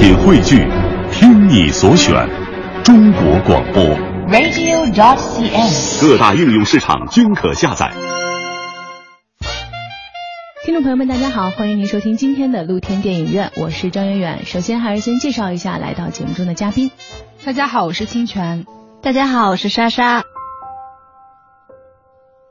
品汇聚，听你所选，中国广播。radio.dot.cn，。各大应用市场均可下载。听众朋友们，大家好，欢迎您收听今天的露天电影院，我是张远远。首先还是先介绍一下来到节目中的嘉宾。大家好，我是清泉。大家好，我是莎莎。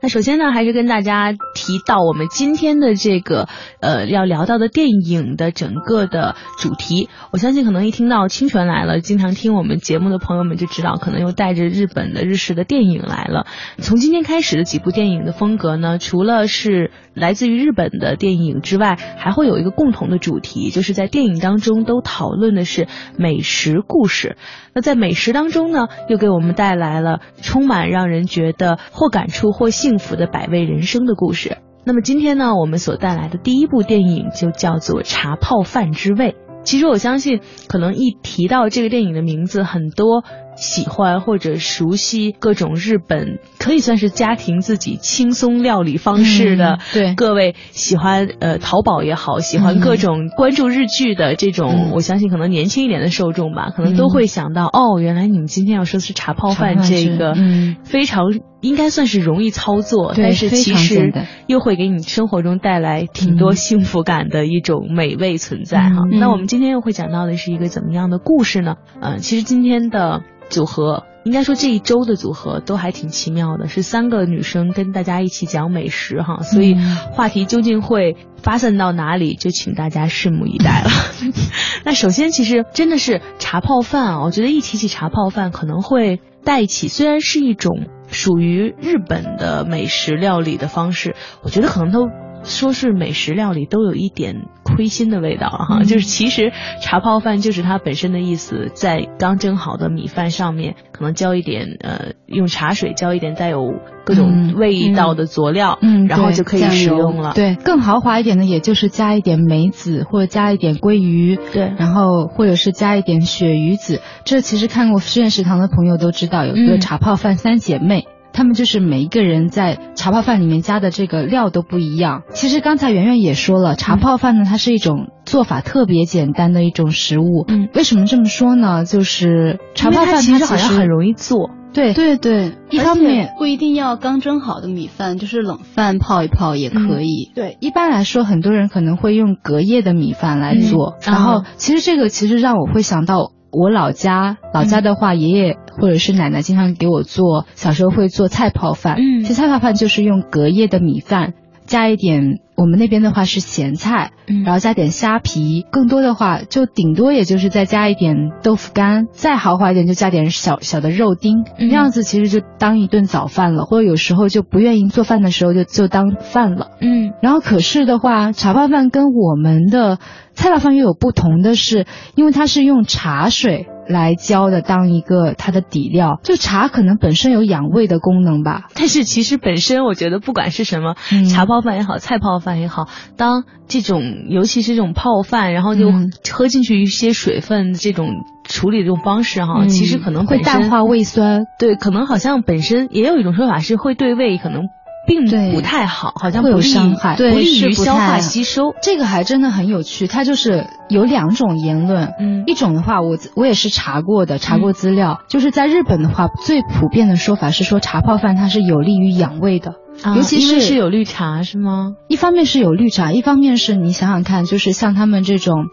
那首先呢，还是跟大家提到我们今天的这个呃要聊到的电影的整个的主题。我相信可能一听到清泉来了，经常听我们节目的朋友们就知道，可能又带着日本的日式的电影来了。从今天开始的几部电影的风格呢，除了是来自于日本的电影之外，还会有一个共同的主题，就是在电影当中都讨论的是美食故事。那在美食当中呢，又给我们带来了充满让人觉得或感触或幸福的百味人生的故事。那么今天呢，我们所带来的第一部电影就叫做《茶泡饭之味》。其实我相信，可能一提到这个电影的名字，很多喜欢或者熟悉各种日本可以算是家庭自己轻松料理方式的、嗯对。各位喜欢呃淘宝也好，喜欢各种关注日剧的这种，嗯。我相信可能年轻一点的受众吧，可能都会想到、哦，原来你们今天要说的是茶泡饭这个，嗯。非常应该算是容易操作，但是其实又会给你生活中带来挺多嗯幸福感的一种美味存在哈。嗯那我们今天又会讲到的是一个怎么样的故事呢？嗯，其实今天的组合。应该说这一周的组合都还挺奇妙的，是三个女生跟大家一起讲美食哈，所以嗯话题究竟会发散到哪里，就请大家拭目以待了。那首先，其实真的是茶泡饭啊，我觉得一提起茶泡饭，可能会带起，虽然是一种属于日本的美食料理的方式，我觉得可能都。说是美食料理都有一点亏心的味道哈，嗯就是其实茶泡饭就是它本身的意思，在刚蒸好的米饭上面可能浇一点呃，用茶水浇一点带有各种嗯味道的佐料，嗯，然后就可以酱油使用了。对，更豪华一点的，也就是加一点梅子，或者加一点鲑鱼，对然后或者是加一点鳕鱼子。这其实看过《实验食堂》的朋友都知道，有一个嗯茶泡饭三姐妹。她们就是每一个人在茶泡饭里面加的这个料都不一样。其实刚才圆圆也说了，茶泡饭呢，它是一种做法特别简单的一种食物。嗯，为什么这么说呢？就是茶泡饭其实好像很容易做。对对对，一方面不一定要刚蒸好的米饭，就是冷饭泡一泡也可以。对，一般来说，很多人可能会用隔夜的米饭来做。嗯然后啊，其实这个其实让我会想到我老家，老家的话，爷爷或者是奶奶经常给我做，小时候会做菜泡饭。嗯其实菜泡饭就是用隔夜的米饭。加一点，我们那边的话是咸菜，嗯。然后加点虾皮，更多的话就顶多也就是再加一点豆腐干，再豪华一点就加点小小的肉丁，嗯。那样子其实就当一顿早饭了，或者有时候就不愿意做饭的时候就就当饭了。嗯。然后可是的话，茶泡饭跟我们的菜泡饭又有不同的是，因为它是用茶水来浇的，当一个它的底料。就茶可能本身有养胃的功能吧。但是其实本身我觉得不管是什么、嗯茶泡饭也好，菜泡饭也好，当这种尤其是这种泡饭，然后就嗯喝进去一些水分，这种处理的这种方式哈，嗯其实可能会淡化胃酸，对，可能好像本身也有一种说法是会对胃可能并不太好，好像会有伤害不利于消化吸收。这个还真的很有趣。它就是有两种言论，嗯一种的话，我我也是查过的，查过资料，就是在日本的话，最普遍的说法是说茶泡饭它是有利于养胃的。啊尤其是是有绿茶是吗？一方面是有绿茶，一方面是你想想看，就是像他们这种。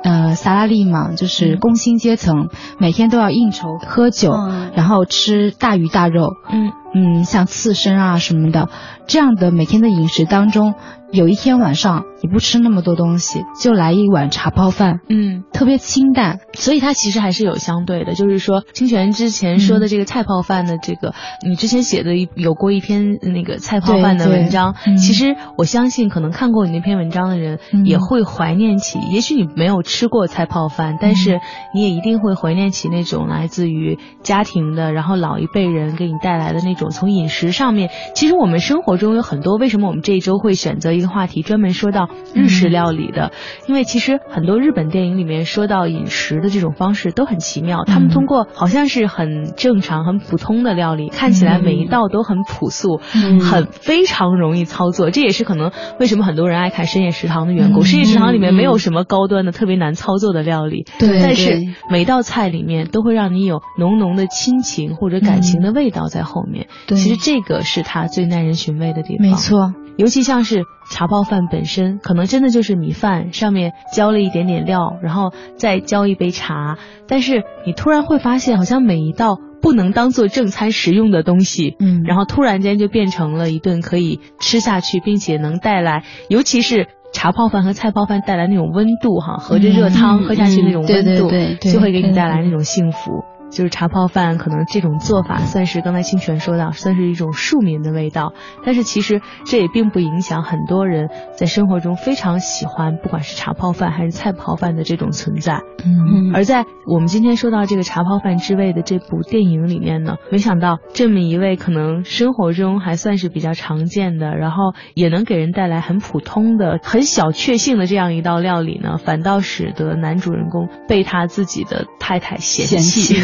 呃，萨拉利嘛，就是嗯工薪阶层，每天都要应酬、喝酒，嗯然后吃大鱼大肉，嗯嗯，像刺身啊什么的，这样的每天的饮食当中，有一天晚上你不吃那么多东西，就来一碗茶泡饭，嗯，特别清淡，所以它其实还是有相对的，就是说清泉之前说的这个菜泡饭的这个，你之前写的一有过一篇那个菜泡饭的文章，嗯。其实我相信可能看过你那篇文章的人嗯。也会怀念起，也许你没有吃过菜泡饭，但是你也一定会怀念起那种来自于家庭的，然后老一辈人给你带来的那种种从饮食上面，其实我们生活中有很多，为什么我们这一周会选择一个话题专门说到日式料理的？因为其实很多日本电影里面说到饮食的这种方式都很奇妙，他们通过好像是很正常、很普通的料理，看起来每一道都很朴素，很非常容易操作。这也是可能为什么很多人爱看深夜食堂的缘故。深夜食堂里面没有什么高端的、特别难操作的料理，对，但是每道菜里面都会让你有浓浓的亲情或者感情的味道在后面。对，其实这个是它最耐人寻味的地方。没错，尤其像是茶泡饭本身，可能真的就是米饭上面浇了一点点料，然后再浇一杯茶。但是你突然会发现，好像每一道不能当做正餐食用的东西，嗯，然后突然间就变成了一顿可以吃下去，并且能带来，尤其是。茶泡饭和菜泡饭带来那种温度，哈，和着热汤喝下去那种温度，就会给你带来那种幸福。就是茶泡饭，可能这种做法算是刚才清泉说到，算是一种庶民的味道。但是其实这也并不影响很多人在生活中非常喜欢，不管是茶泡饭还是菜泡饭的这种存在。嗯，而在我们今天说到这个茶泡饭之味的这部电影里面呢，没想到这么一位可能生活中还算是比较常见的，然后也能给人带来很普通的、很小确幸的这样一道料理呢，反倒使得男主人公被他自己的太太嫌弃。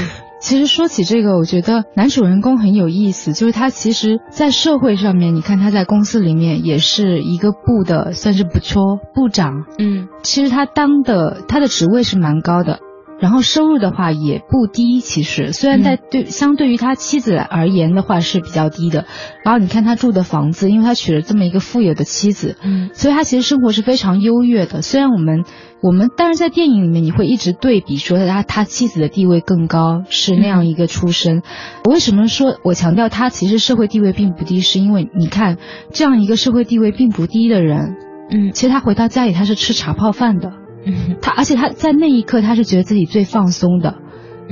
其实说起这个，我觉得男主人公很有意思，就是他其实，在社会上面，你看他在公司里面也是一个部的，算是不错部长。嗯，其实他当的他的职位是蛮高的，然后收入的话也不低。其实虽然在对相对于他妻子而言的话是比较低的，然后你看他住的房子，因为他娶了这么一个富有的妻子，嗯，所以他其实生活是非常优越的。虽然我们。我们但是在电影里面，你会一直对比说他他妻子的地位更高，是那样一个出身。我为什么说我强调他其实社会地位并不低，是因为你看这样一个社会地位并不低的人，嗯，其实他回到家里他是吃茶泡饭的，嗯，他而且他在那一刻他是觉得自己最放松的。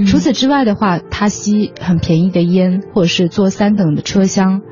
除此之外的话，他吸很便宜的烟，或者是坐三等的车厢，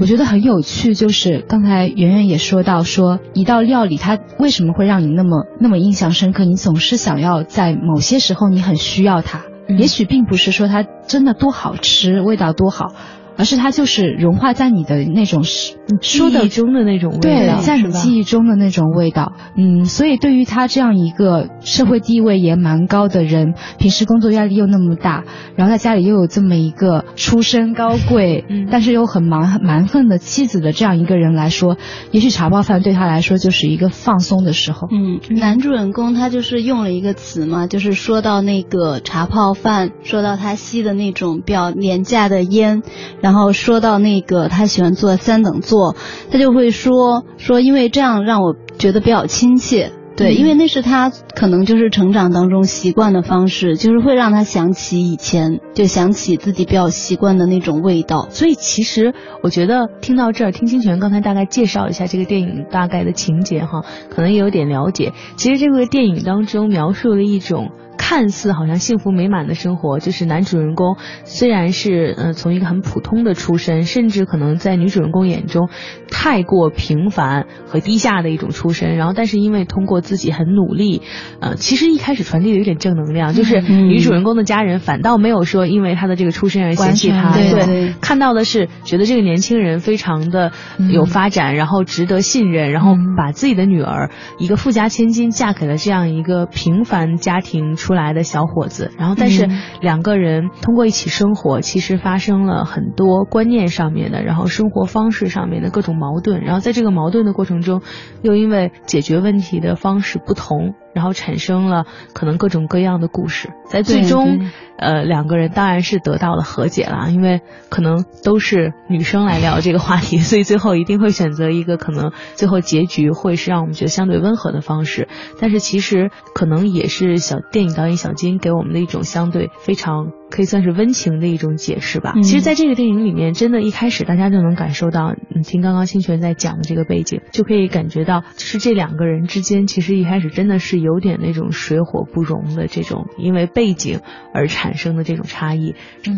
我觉得很有趣。就是刚才圆圆也说到，说一道料理它为什么会让你那么那么印象深刻？你总是想要在某些时候你很需要它，也许并不是说它真的多好吃，味道多好。而是它就是融化在你的那种记忆中的那种味道，对，在你记忆中的那种味道。嗯，所以对于他这样一个社会地位也蛮高的人，平时工作压力又那么大，然后在家里又有这么一个出身高贵，但是又很蛮蛮横的妻子的这样一个人来说，也许茶泡饭对他来说就是一个放松的时候。嗯，男主人公他就是用了一个词嘛，就是说到那个茶泡饭，说到他吸的那种比较廉价的烟。然后说到那个他喜欢坐三等座，他就会说说，因为这样让我觉得比较亲切。对，因为那是他可能就是成长当中习惯的方式，就是会让他想起以前，就想起自己比较习惯的那种味道。所以其实我觉得听到这儿，听清泉刚才大概介绍一下这个电影大概的情节哈，可能也有点了解。其实这个电影当中描述了一种。看似好像幸福美满的生活，就是男主人公虽然是呃从一个很普通的出身，甚至可能在女主人公眼中太过平凡和低下的一种出身，然后但是因为通过自己很努力，呃其实一开始传递的有点正能量，就是女主人公的家人反倒没有说因为他的这个出身而嫌弃他，对，看到的是觉得这个年轻人非常的有发展，然后值得信任，然后把自己的女儿一个富家千金嫁给了这样一个平凡家庭。出来的小伙子，然后但是两个人通过一起生活，其实发生了很多观念上面的，然后生活方式上面的各种矛盾，然后在这个矛盾的过程中，又因为解决问题的方式不同。然后产生了可能各种各样的故事，在最终，呃，两个人当然是得到了和解啦，因为可能都是女生来聊这个话题，所以最后一定会选择一个可能最后结局会是让我们觉得相对温和的方式。但是其实可能也是小电影导演小金给我们的一种相对非常。可以算是温情的一种解释吧。其实，在这个电影里面，真的，一开始大家就能感受到，你听刚刚清泉在讲的这个背景，就可以感觉到，就是这两个人之间，其实一开始真的是有点那种水火不容的这种，因为背景而产生的这种差异。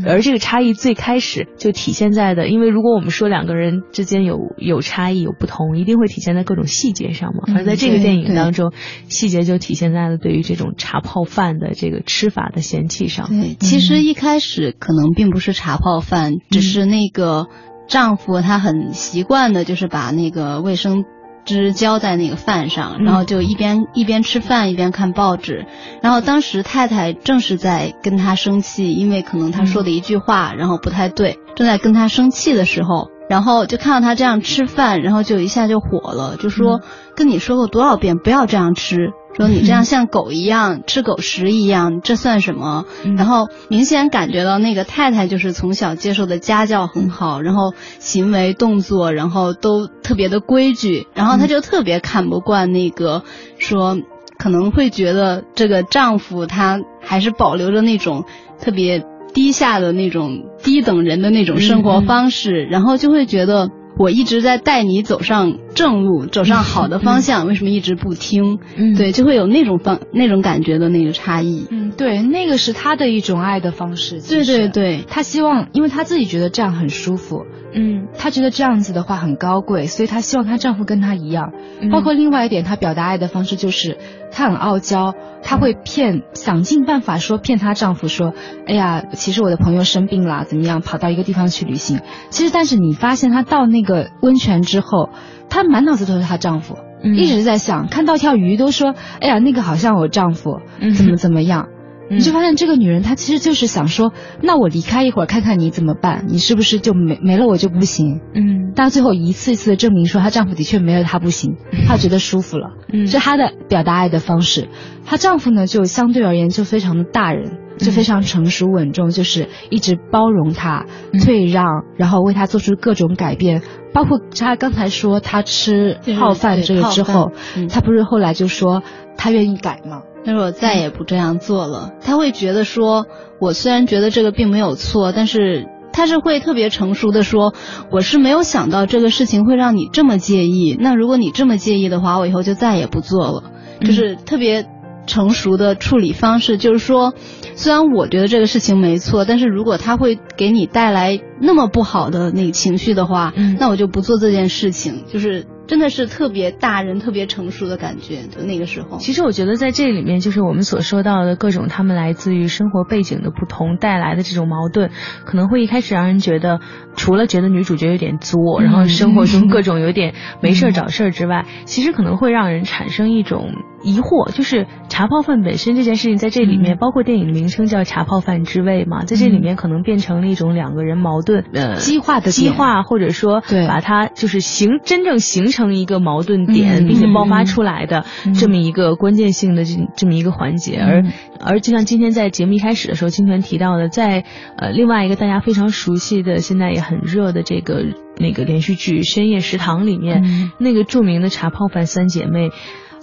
而这个差异最开始就体现在的，因为如果我们说两个人之间有有差异、有不同，一定会体现在各种细节上嘛。而在这个电影当中，细节就体现在了对于这种茶泡饭的这个吃法的嫌弃上。对，其实。一开始可能并不是茶泡饭，只是那个丈夫他很习惯的，就是把那个卫生。纸浇在那个饭上，然后就一边一边吃饭一边看报纸。然后当时太太正是在跟他生气，因为可能他说的一句话然后不太对，正在跟他生气的时候，然后就看到他这样吃饭，然后就一下就火了，就说跟你说过多少遍不要这样吃。说你这样像狗一样吃狗食一样，这算什么？然后明显感觉到那个太太就是从小接受的家教很好，然后行为动作然后都特别的规矩，然后她就特别看不惯那个说可能会觉得这个丈夫他还是保留着那种特别低下的那种低等人的那种生活方式，然后就会觉得。我一直在带你走上正路，走上好的方向，为什么一直不听？嗯，对，就会有那种方那种感觉的那个差异。嗯，对，那个是他的一种爱的方式。对对对，他希望，因为他自己觉得这样很舒服。嗯，她觉得这样子的话很高贵，所以她希望她丈夫跟她一样。包括另外一点，她表达爱的方式就是，她很傲娇，她会骗，想尽办法说骗她丈夫说，哎呀，其实我的朋友生病了，怎么样，跑到一个地方去旅行。其实，但是你发现她到那个温泉之后，她满脑子都是她丈夫，一直在想，看到条鱼都说，哎呀，那个好像我丈夫，怎么怎么样。你就发现这个女人，她其实就是想说，那我离开一会儿，看看你怎么办？你是不是就没没了我就不行？嗯，但最后一次一次的证明说，她丈夫的确没了她不行，她觉得舒服了，是她的表达爱的方式。她丈夫呢，就相对而言就非常的大人，就非常成熟稳重，就是一直包容他、退让，然后为他做出各种改变。包括他刚才说他吃泡饭这个之后，他不是后来就说他愿意改吗？他说我再也不这样做了。他会觉得说，我虽然觉得这个并没有错，但是他是会特别成熟的说，我是没有想到这个事情会让你这么介意。那如果你这么介意的话，我以后就再也不做了。就是特别成熟的处理方式，就是说，虽然我觉得这个事情没错，但是如果他会给你带来那么不好的那个情绪的话，那我就不做这件事情。就是。真的是特别大人、特别成熟的感觉，就那个时候。其实我觉得在这里面，就是我们所说到的各种他们来自于生活背景的不同带来的这种矛盾，可能会一开始让人觉得，除了觉得女主角有点作，然后生活中 各种有点没事儿找事儿之外，其实可能会让人产生一种。疑惑就是茶泡饭本身这件事情在这里面，包括电影名称叫《茶泡饭之味》嘛，在这里面可能变成了一种两个人矛盾呃激化的激化，或者说把它就是形真正形成一个矛盾点，并且爆发出来的这么一个关键性的这这么一个环节。而而就像今天在节目一开始的时候，清泉提到的，在呃另外一个大家非常熟悉的、现在也很热的这个那个连续剧《深夜食堂》里面，那个著名的茶泡饭三姐妹。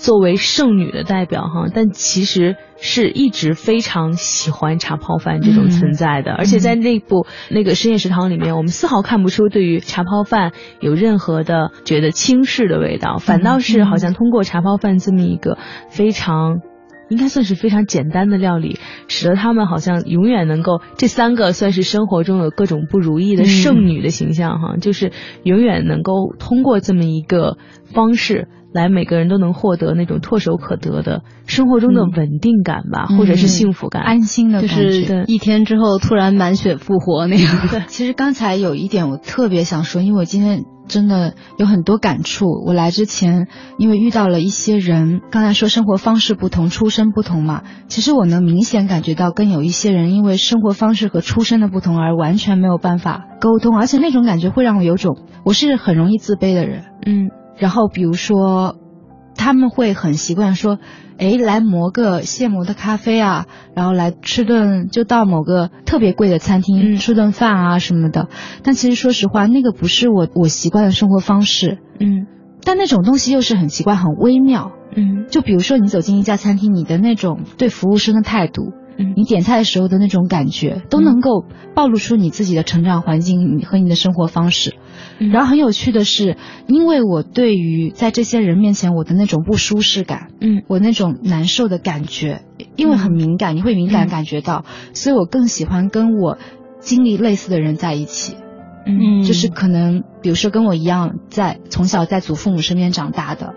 作为剩女的代表哈，但其实是一直非常喜欢茶泡饭这种存在的，而且在那部那个深夜食堂里面，我们丝毫看不出对于茶泡饭有任何的觉得轻视的味道，反倒是好像通过茶泡饭这么一个非常应该算是非常简单的料理，使得他们好像永远能够这三个算是生活中有各种不如意的剩女的形象哈，就是永远能够通过这么一个方式。来，每个人都能获得那种唾手可得的生活中的稳定感吧，或者是幸福感、安心的感觉。就是一天之后突然满血复活那样。对，其实刚才有一点我特别想说，因为我今天真的有很多感触。我来之前，因为遇到了一些人，刚才说生活方式不同、出身不同嘛，其实我能明显感觉到，跟有一些人因为生活方式和出身的不同而完全没有办法沟通，而且那种感觉会让我有种，我是很容易自卑的人。嗯。然后比如说，他们会很习惯说，哎，来磨个现磨的咖啡啊，然后来吃顿就到某个特别贵的餐厅吃顿饭啊什么的。但其实说实话，那个不是我我习惯的生活方式。嗯，但那种东西又是很奇怪、很微妙。嗯，就比如说你走进一家餐厅，你的那种对服务生的态度。你点菜的时候的那种感觉，都能够暴露出你自己的成长环境和你的生活方式。然后很有趣的是，因为我对于在这些人面前我的那种不舒适感，嗯，我那种难受的感觉，因为很敏感，你会敏感感觉到，所以我更喜欢跟我经历类似的人在一起。嗯，就是可能比如说跟我一样在从小在祖父母身边长大的，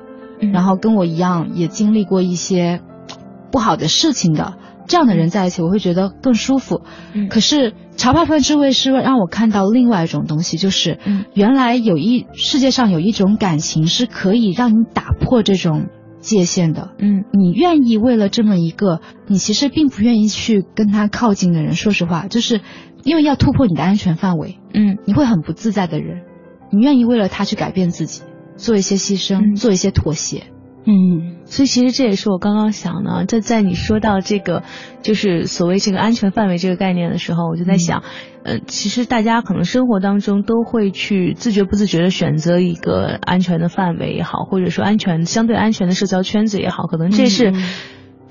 然后跟我一样也经历过一些。不好的事情的这样的人在一起，我会觉得更舒服。嗯可是茶泡饭智慧是让我看到另外一种东西，就是嗯原来有一世界上有一种感情是可以让你打破这种界限的。嗯你愿意为了这么一个你其实并不愿意去跟他靠近的人，说实话，就是因为要突破你的安全范围，嗯你会很不自在的人，你愿意为了他去改变自己，做一些牺牲，嗯做一些妥协。嗯所以其实这也是我刚刚想的，在在你说到这个就是所谓这个安全范围这个概念的时候，我就在想，呃，其实大家可能生活当中都会去自觉不自觉的选择一个安全的范围也好，或者说安全相对安全的社交圈子也好，可能这是嗯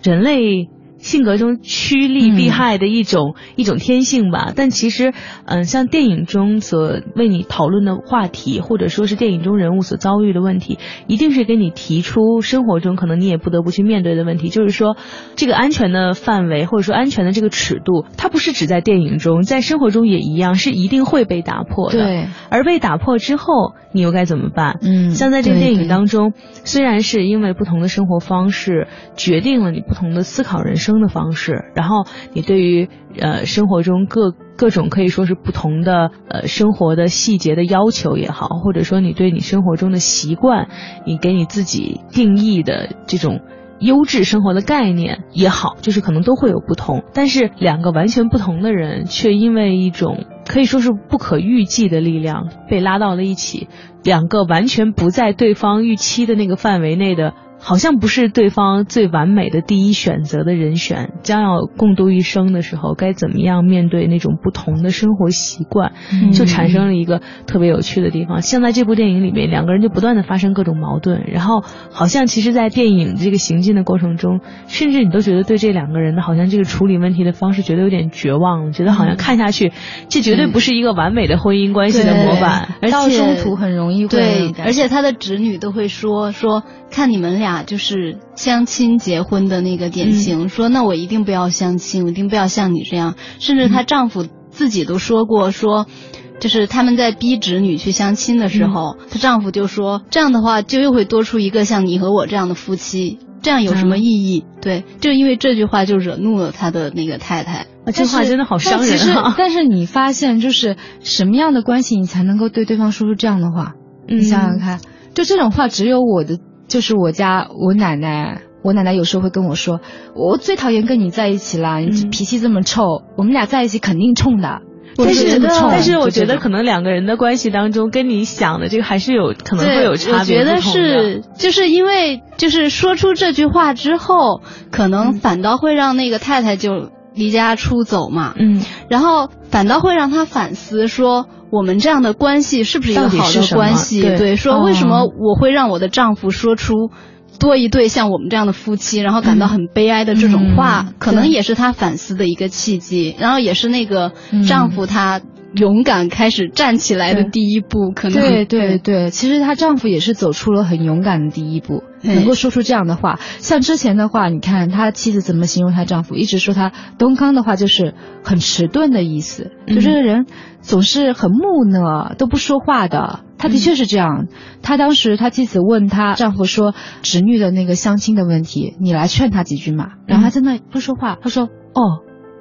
人类。性格中趋利避害的一种、一种天性吧，但其实，嗯、像电影中所为你讨论的话题，或者说是电影中人物所遭遇的问题，一定是给你提出生活中可能你也不得不去面对的问题，就是说，这个安全的范围或者说安全的这个尺度，它不是只在电影中，在生活中也一样，是一定会被打破的。，对，而被打破之后，你又该怎么办？嗯像在这个电影中。当中，虽然是因为不同的生活方式决定了你不同的思考人的方式，然后你对于呃生活中各各种可以说是不同的呃生活的细节的要求也好，或者说你对你生活中的习惯，你给你自己定义的这种。优质生活的概念也好，就是可能都会有不同，但是两个完全不同的人，却因为一种可以说是不可预计的力量被拉到了一起，两个完全不在对方预期的那个范围内的，好像不是对方最完美的第一选择的人选，将要共度一生的时候，该怎么样面对那种不同的生活习惯，嗯就产生了一个特别有趣的地方。像在这部电影里面，两个人就不断的发生各种矛盾，然后好像其实，在电影这个行进的过程中，甚至你都觉得对这两个人的好像这个处理问题的方式觉得有点绝望了，觉得好像看下去，这绝对不是一个完美的婚姻关系的模板。而到且中途很容易会对，而且他的侄女都会说说，看你们俩就是相亲结婚的那个典型，说那我一定不要相亲，我一定不要像你这样。甚至她丈夫自己都说过说。就是他们在逼侄女去相亲的时候，她丈夫就说：“这样的话，就又会多出一个像你和我这样的夫妻，这样有什么意义？”对，就因为这句话就惹怒了他的那个太太。啊，这话真的好伤人 但是你发现，就是什么样的关系，你才能够对对方说出这样的话？嗯你想想看，就这种话，只有我的，就是我家我奶奶。我奶奶有时候会跟我说：“我最讨厌跟你在一起啦，你脾气这么臭，我们俩在一起肯定冲的。”我但是但是我觉得可能两个人的关系当中，跟你想的这个还是有可能，会有差别我觉得是，就是因为就是说出这句话之后，可能反倒会让那个太太就离家出走嘛，嗯然后反倒会让他反思说。我们这样的关系是不是一个好的关系？对。说为什么哦我会让我的丈夫说出多一对像我们这样的夫妻，然后感到很悲哀的这种话，嗯。可能也是他反思的一个契机，然后也是那个嗯。丈夫他勇敢开始站起来的第一步。可能对对对，其实她丈夫也是走出了很勇敢的第一步，能够说出这样的话。像之前的话，你看她妻子怎么形容她丈夫，一直说他东康的话就是很迟钝的意思，嗯就这个人总是很木讷，都不说话的。他的确是这样。他当时他妻子问他丈夫说侄女的那个相亲的问题，你来劝她几句嘛。然后他在那不说话，他说哦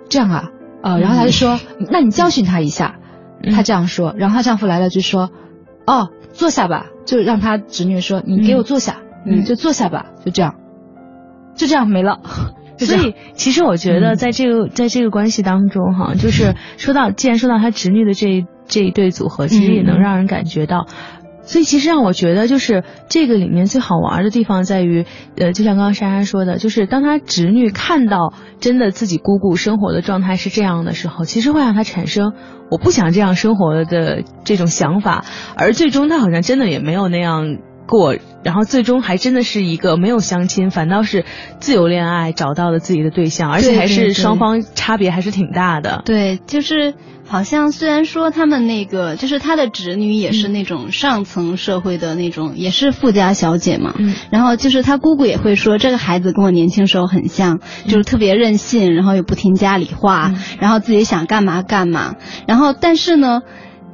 这样啊，呃，然后他就说、那你教训他一下。嗯她这样说，然后她丈夫来了就说：“哦，坐下吧。”就让她侄女说：“你给我坐下，嗯嗯，就坐下吧。”就这样，就这样没了。所以，其实我觉得嗯在这个、在这个关系当中，哈，就是说到，既然说到他侄女的这这一对组合，其实也能让人感觉到。所以，其实让我觉得，就是这个里面最好玩的地方在于，呃，就像刚刚莎莎说的，就是当她侄女看到真的自己姑姑生活的状态是这样的时候，其实会让她产生我不想这样生活的这种想法，而最终她好像真的也没有那样过，然后最终还真的是一个没有相亲，反倒是自由恋爱找到了自己的对象，而且还是双方差别还是挺大的。对，就是好像虽然说他们那个，就是他的侄女也是那种上层社会的那种，也是富家小姐嘛。嗯然后就是他姑姑也会说，这个孩子跟我年轻时候很像，就是特别任性，然后又不听家里话，嗯然后自己想干嘛干嘛。然后但是呢，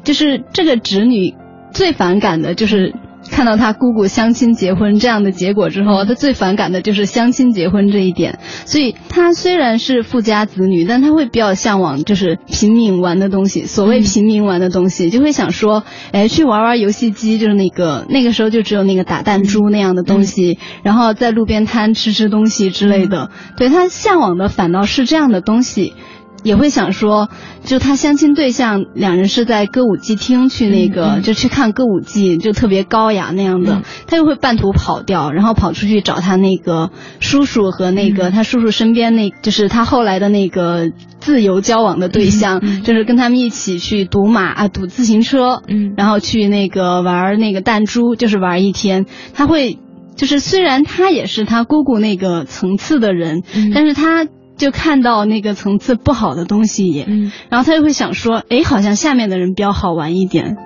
就是这个侄女最反感的就是看到他姑姑相亲结婚这样的结果之后，他最反感的就是相亲结婚这一点。所以他虽然是富家子女，但他会比较向往就是平民玩的东西。所谓平民玩的东西，就会想说，哎，去玩玩游戏机，就是那个那个时候就只有那个打弹珠那样的东西，然后在路边摊吃吃东西之类的。对他向往的反倒是这样的东西。也会想说，就他相亲对象两人是在歌舞伎厅去那个，就去看歌舞伎，就特别高雅那样的。他又会半途跑掉，然后跑出去找他那个叔叔和那个他叔叔身边那，就是他后来的那个自由交往的对象，就是跟他们一起去赌马啊，赌自行车，嗯，然后去那个玩那个弹珠，就是玩一天。他会，就是虽然他也是他姑姑那个层次的人，但是他。就看到那个层次不好的东西也，然后他就会想说，哎，好像下面的人比较好玩一点。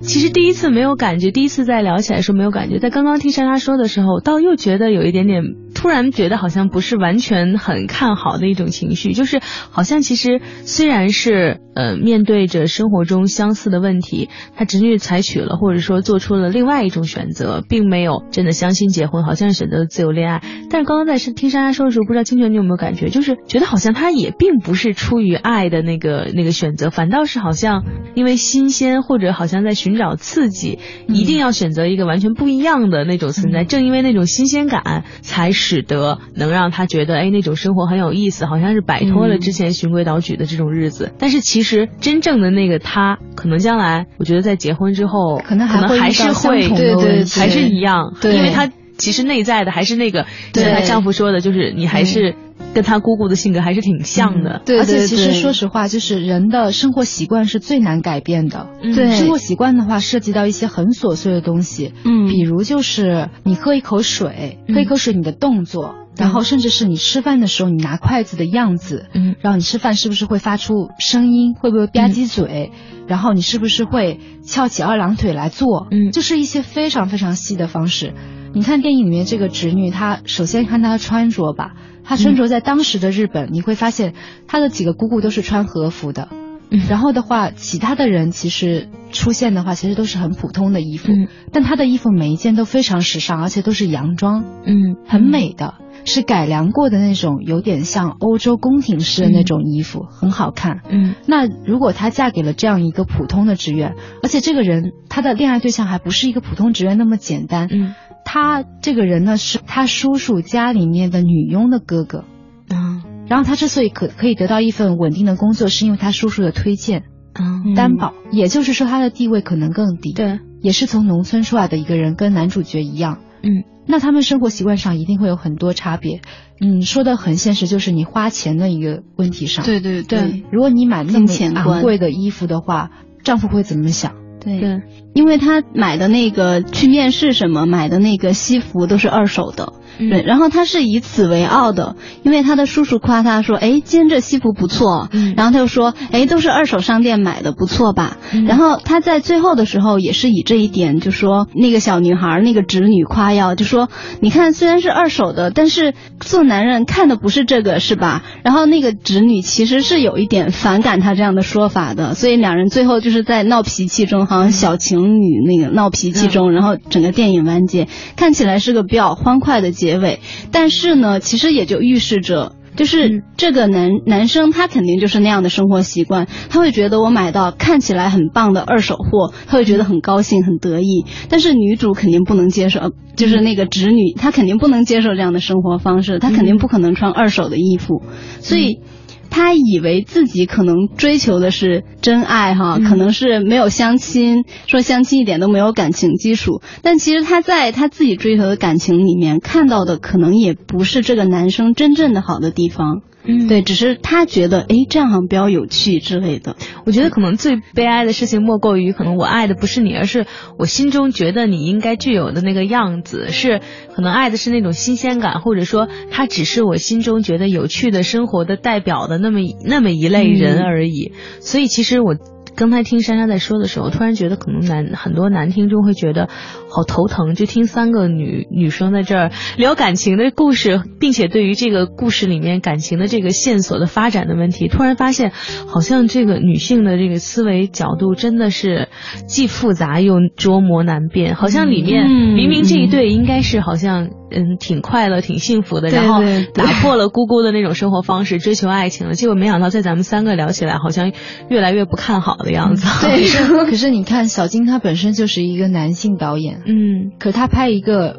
其实第一次没有感觉，第一次在聊起来的时候没有感觉，在刚刚听莎莎说的时候，倒又觉得有一点点，突然觉得好像不是完全很看好的一种情绪，就是好像其实虽然是。呃，面对着生活中相似的问题，他侄女采取了或者说做出了另外一种选择，并没有真的相亲结婚，好像是选择自由恋爱。但是刚刚在听莎莎说的时候，不知道清泉你有没有感觉，就是觉得好像他也并不是出于爱的那个那个选择，反倒是好像因为新鲜或者好像在寻找刺激，一定要选择一个完全不一样的那种存在。正因为那种新鲜感，才使得能让他觉得，哎，那种生活很有意思，好像是摆脱了之前循规蹈矩的这种日子。但是其实。真正的那个他，可能将来，我觉得在结婚之后，可能还还是会，对对，还是一样，因为他其实内在的还是那个，像她丈夫说的，就是你还是跟她姑姑的性格还是挺像的。对，而且其实说实话，就是人的生活习惯是最难改变的。对，生活习惯的话，涉及到一些很琐碎的东西，嗯，比如就是你喝一口水，喝一口水，你的动作。然后，甚至是你吃饭的时候，你拿筷子的样子，嗯，然后你吃饭是不是会发出声音，会不会吧唧嘴，然后你是不是会翘起二郎腿来做，嗯，就是一些非常非常细的方式。你看电影里面这个侄女，她首先看她的穿着吧，她穿着在当时的日本，你会发现她的几个姑姑都是穿和服的。然后的话，其他的人其实出现的话，其实都是很普通的衣服，但她的衣服每一件都非常时尚，而且都是洋装，嗯，很美的，是改良过的那种，有点像欧洲宫廷式的那种衣服，很好看。嗯，那如果她嫁给了这样一个普通的职员，而且这个人他的恋爱对象还不是一个普通职员那么简单，嗯，他这个人呢是他叔叔家里面的女佣的哥哥，嗯。然后他之所以可可以得到一份稳定的工作，是因为他叔叔的推荐，嗯，担保，也就是说他的地位可能更低，对，也是从农村出来的一个人，跟男主角一样，嗯，那他们生活习惯上一定会有很多差别，嗯，说的很现实，就是你花钱的一个问题上，对对对，如果你买那么昂贵的衣服的话，丈夫会怎么想？对，因为他买的那个去面试什么买的那个西服都是二手的。对，然后他是以此为傲的，因为他的叔叔夸他说：“哎，今天这西服不错。”然后他又说：“哎，都是二手商店买的，不错吧？”然后他在最后的时候也是以这一点，就说那个小女孩那个侄女夸耀，就说：“你看，虽然是二手的，但是做男人看的不是这个，是吧？”然后那个侄女其实是有一点反感他这样的说法的，所以两人最后就是在闹脾气中，好像小情侣那个闹脾气中，然后整个电影完结，看起来是个比较欢快的结。结尾，但是呢，其实也就预示着，就是这个男男生他肯定就是那样的生活习惯，他会觉得我买到看起来很棒的二手货，他会觉得很高兴很得意。但是女主肯定不能接受，就是那个侄女，她肯定不能接受这样的生活方式，她肯定不可能穿二手的衣服，所以。他以为自己可能追求的是真爱哈，可能是没有相亲，说相亲一点都没有感情基础。但其实他在他自己追求的感情里面看到的，可能也不是这个男生真正的好的地方。嗯，对，只是他觉得，哎，这样好像比较有趣之类的。我觉得可能最悲哀的事情莫过于，可能我爱的不是你，而是我心中觉得你应该具有的那个样子，是可能爱的是那种新鲜感，或者说他只是我心中觉得有趣的生活的代表的那么那么一类人而已。所以其实我。刚才听珊珊在说的时候，突然觉得可能男很多男听众会觉得好头疼，就听三个女女生在这儿聊感情的故事，并且对于这个故事里面感情的这个线索的发展的问题，突然发现好像这个女性的这个思维角度真的是既复杂又捉摸难辨，好像里面嗯。明明这一对应该是好像嗯挺快乐、挺幸福的，然后打破了姑姑的那种生活方式，追求爱情了，结果没想到在咱们三个聊起来，好像越来越不看好的样子。对 可是你看，小金他本身就是一个男性导演，嗯可他拍一个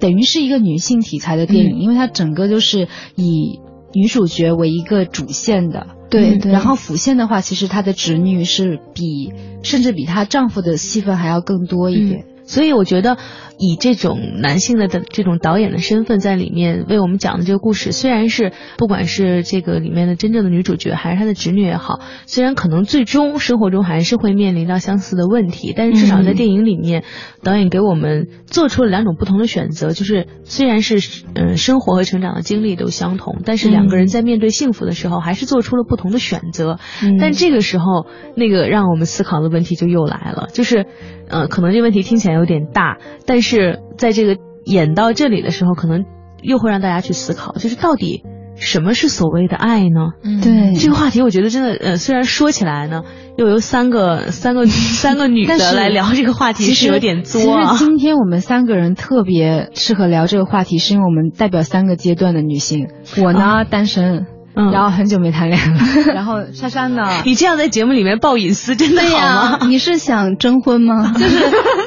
等于是一个女性题材的电影，嗯因为它整个就是以女主角为一个主线的。对然后辅线的话，其实她的侄女是比甚至比她丈夫的戏份还要更多一点。所以我觉得，以这种男性的的这种导演的身份在里面为我们讲的这个故事，虽然是不管是这个里面的真正的女主角，还是她的侄女也好，虽然可能最终生活中还是会面临到相似的问题，但是至少在电影里面，导演给我们做出了两种不同的选择，就是虽然是嗯、呃生活和成长的经历都相同，但是两个人在面对幸福的时候，还是做出了不同的选择。嗯但这个时候，那个让我们思考的问题就又来了，就是，呃，可能这问题听起来有点大，但是在这个演到这里的时候，可能又会让大家去思考，就是到底什么是所谓的爱呢？嗯对这个话题，我觉得真的，呃，虽然说起来呢，又由三个三个三个女的来聊这个话题，其实是有点作其啊实。今天我们三个人特别适合聊这个话题，是因为我们代表三个阶段的女性。我呢、单身，嗯然后很久没谈恋爱了，然后珊珊呢，你这样在节目里面报隐私，真的好对呀、吗？你是想征婚吗？就是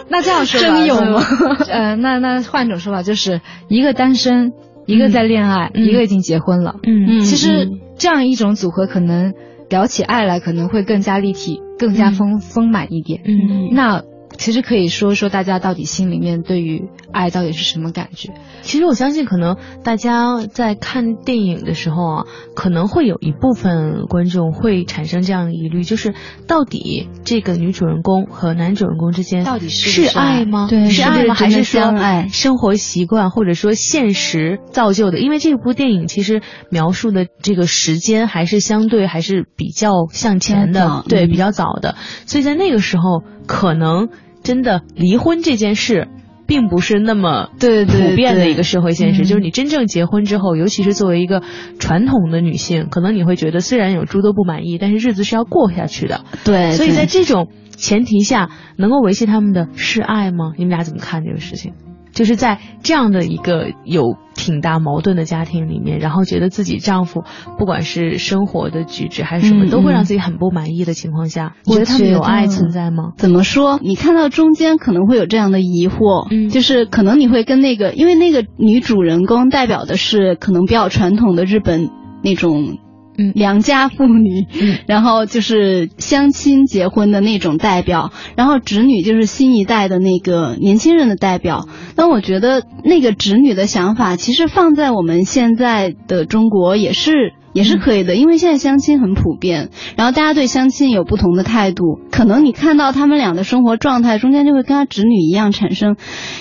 那这样说吧，真有吗？呃，那那换种说法，就是一个单身，一个在恋爱，嗯一个已经结婚了。嗯嗯其实嗯这样一种组合，可能聊起爱来可能会更加立体，更加丰、丰满一点。嗯那其实可以说说大家到底心里面对于爱到底是什么感觉？其实我相信，可能大家在看电影的时候啊，可能会有一部分观众会产生这样的疑虑，就是到底这个女主人公和男主人公之间到底是是爱爱吗？对是爱吗？还是说相爱生活习惯或者说现实造就的？因为这部电影其实描述的这个时间还是相对还是比较向前的对，嗯比较早的，所以在那个时候，可能真的离婚这件事。并不是那么对普遍的一个社会现实，嗯就是你真正结婚之后，尤其是作为一个传统的女性，可能你会觉得虽然有诸多不满意，但是日子是要过下去的。对，所以在这种前提下，能够维系他们的是爱吗？你们俩怎么看这个事情？就是在这样的一个有挺大矛盾的家庭里面，然后觉得自己丈夫不管是生活的举止还是什么，嗯都会让嗯自己很不满意的情况下，你我觉得他们有爱存在吗？怎么说？你看到中间可能会有这样的疑惑，嗯就是可能你会跟那个，因为那个女主人公代表的是可能比较传统的日本那种。嗯良家妇女，嗯然后就是相亲结婚的那种代表，然后侄女就是新一代的那个年轻人的代表。那我觉得那个侄女的想法，其实放在我们现在的中国也是也是可以的，因为现在相亲很普遍，然后大家对相亲有不同的态度，可能你看到他们俩的生活状态中间就会跟他侄女一样产生，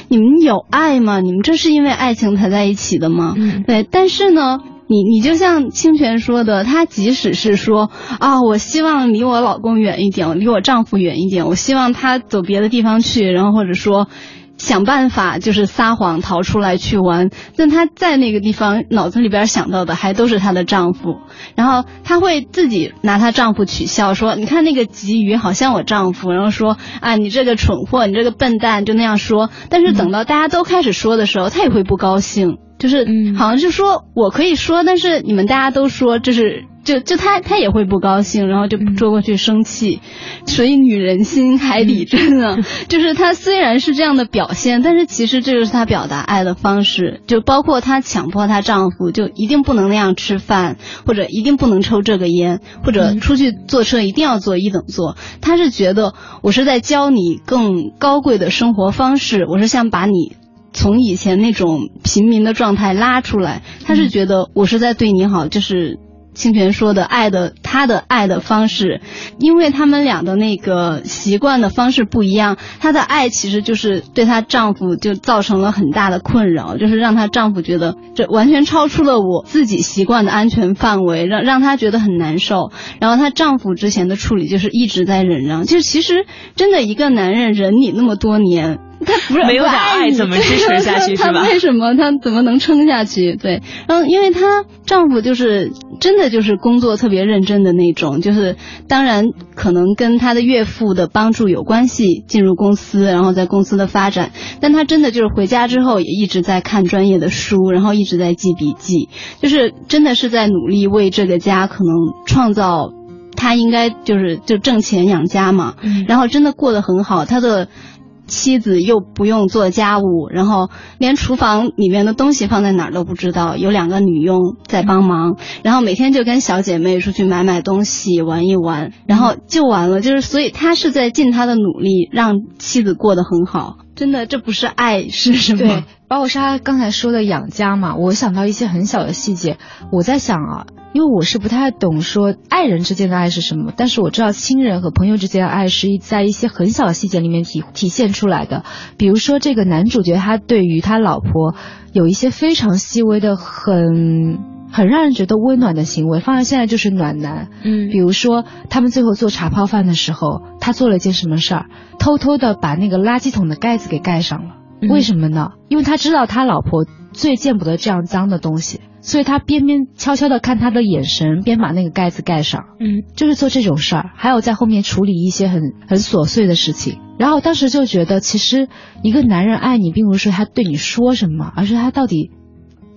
你们有爱吗？你们这是因为爱情才在一起的吗？嗯对，但是呢。你你就像清泉说的，她即使是说啊，我希望离我老公远一点，离我丈夫远一点，我希望他走别的地方去，然后或者说想办法就是撒谎逃出来去玩，但她在那个地方脑子里边想到的还都是她的丈夫，然后她会自己拿她丈夫取笑说，你看那个鲫鱼好像我丈夫，然后说啊你这个蠢货，你这个笨蛋，就那样说，但是等到大家都开始说的时候，她也会不高兴。就是嗯好像是说我可以说，但是你们大家都说，就是就就他他也会不高兴，然后就嗯捉过去生气。所以女人心海底针啊，就是她虽然是这样的表现，但是其实这就是她表达爱的方式，就包括她强迫她丈夫就一定不能那样吃饭，或者一定不能抽这个烟，或者嗯出去坐车一定要坐一等座。她是觉得我是在教你更高贵的生活方式，我是想把你。从以前那种平民的状态拉出来，他是觉得我是在对你好，就是清泉说的爱的他的爱的方式，因为他们俩的那个习惯的方式不一样，她的爱其实就是对她丈夫就造成了很大的困扰，就是让她丈夫觉得这完全超出了我自己习惯的安全范围，让让她觉得很难受。然后她丈夫之前的处理就是一直在忍让，就其实真的一个男人忍你那么多年。他不是没有点爱怎么支持下去是吧？他为什么他怎么能撑下去？对，然后因为她丈夫就是真的就是工作特别认真的那种，就是当然可能跟她的岳父的帮助有关系，进入公司，然后在公司的发展，但她真的就是回家之后也一直在看专业的书，然后一直在记笔记，就是真的是在努力为这个家可能创造他应该就是就挣钱养家嘛，然后真的过得很好，他的。妻子又不用做家务，然后连厨房里面的东西放在哪儿都不知道，有两个女佣在帮忙，然后每天就跟小姐妹出去买买东西玩一玩，然后就完了。就是所以他是在尽他的努力让妻子过得很好。真的，这不是爱是什么？对，包括莎刚才说的养家嘛，我想到一些很小的细节，我在想啊。因为我是不太懂说爱人之间的爱是什么，但是我知道亲人和朋友之间的爱是在一些很小的细节里面体体现出来的。比如说这个男主角他对于他老婆有一些非常细微的、很很让人觉得温暖的行为，放在现在就是暖男。嗯，比如说他们最后做茶泡饭的时候，他做了一件什么事儿？偷偷的把那个垃圾桶的盖子给盖上了。为什么呢？因为他知道他老婆最见不得这样脏的东西。所以他边边悄悄的看他的眼神，边把那个盖子盖上。嗯，就是做这种事儿，还有在后面处理一些很很琐碎的事情。然后当时就觉得，其实一个男人爱你，并不是他对你说什么，而是他到底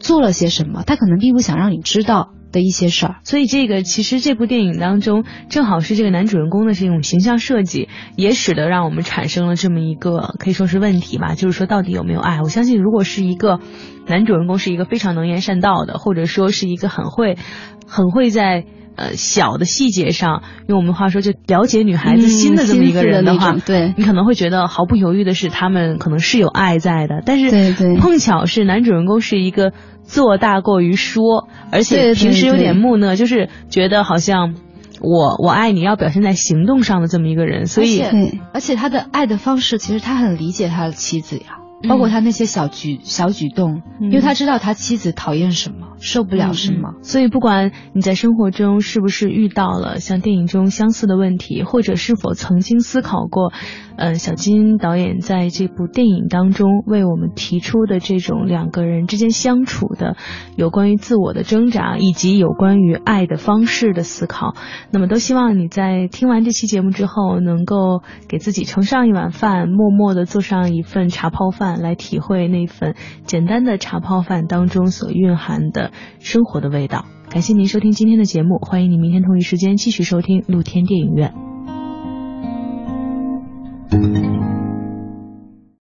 做了些什么。他可能并不想让你知道。的一些事儿，所以这个其实这部电影当中，正好是这个男主人公的这种形象设计，也使得让我们产生了这么一个可以说是问题吧，就是说到底有没有爱？我相信，如果是一个男主人公是一个非常能言善道的，或者说是一个很会很会在呃小的细节上，用我们话说就了解女孩子心的这么一个人的话，对你可能会觉得毫不犹豫的是他们可能是有爱在的，但是碰巧是男主人公是一个。做大过于说，而且平时有点木讷，就是觉得好像我我爱你要表现在行动上的这么一个人，所以而且他的爱的方式，其实他很理解他的妻子呀。包括他那些小举小举动，因为他知道他妻子讨厌什么，受不了什么，所以不管你在生活中是不是遇到了像电影中相似的问题，或者是否曾经思考过，呃，小金导演在这部电影当中为我们提出的这种两个人之间相处的有关于自我的挣扎，以及有关于爱的方式的思考，那么都希望你在听完这期节目之后，能够给自己盛上一碗饭，默默的做上一份茶泡饭。来体会那份简单的茶泡饭当中所蕴含的生活的味道。感谢您收听今天的节目，欢迎您明天同一时间继续收听露天电影院。Thank you.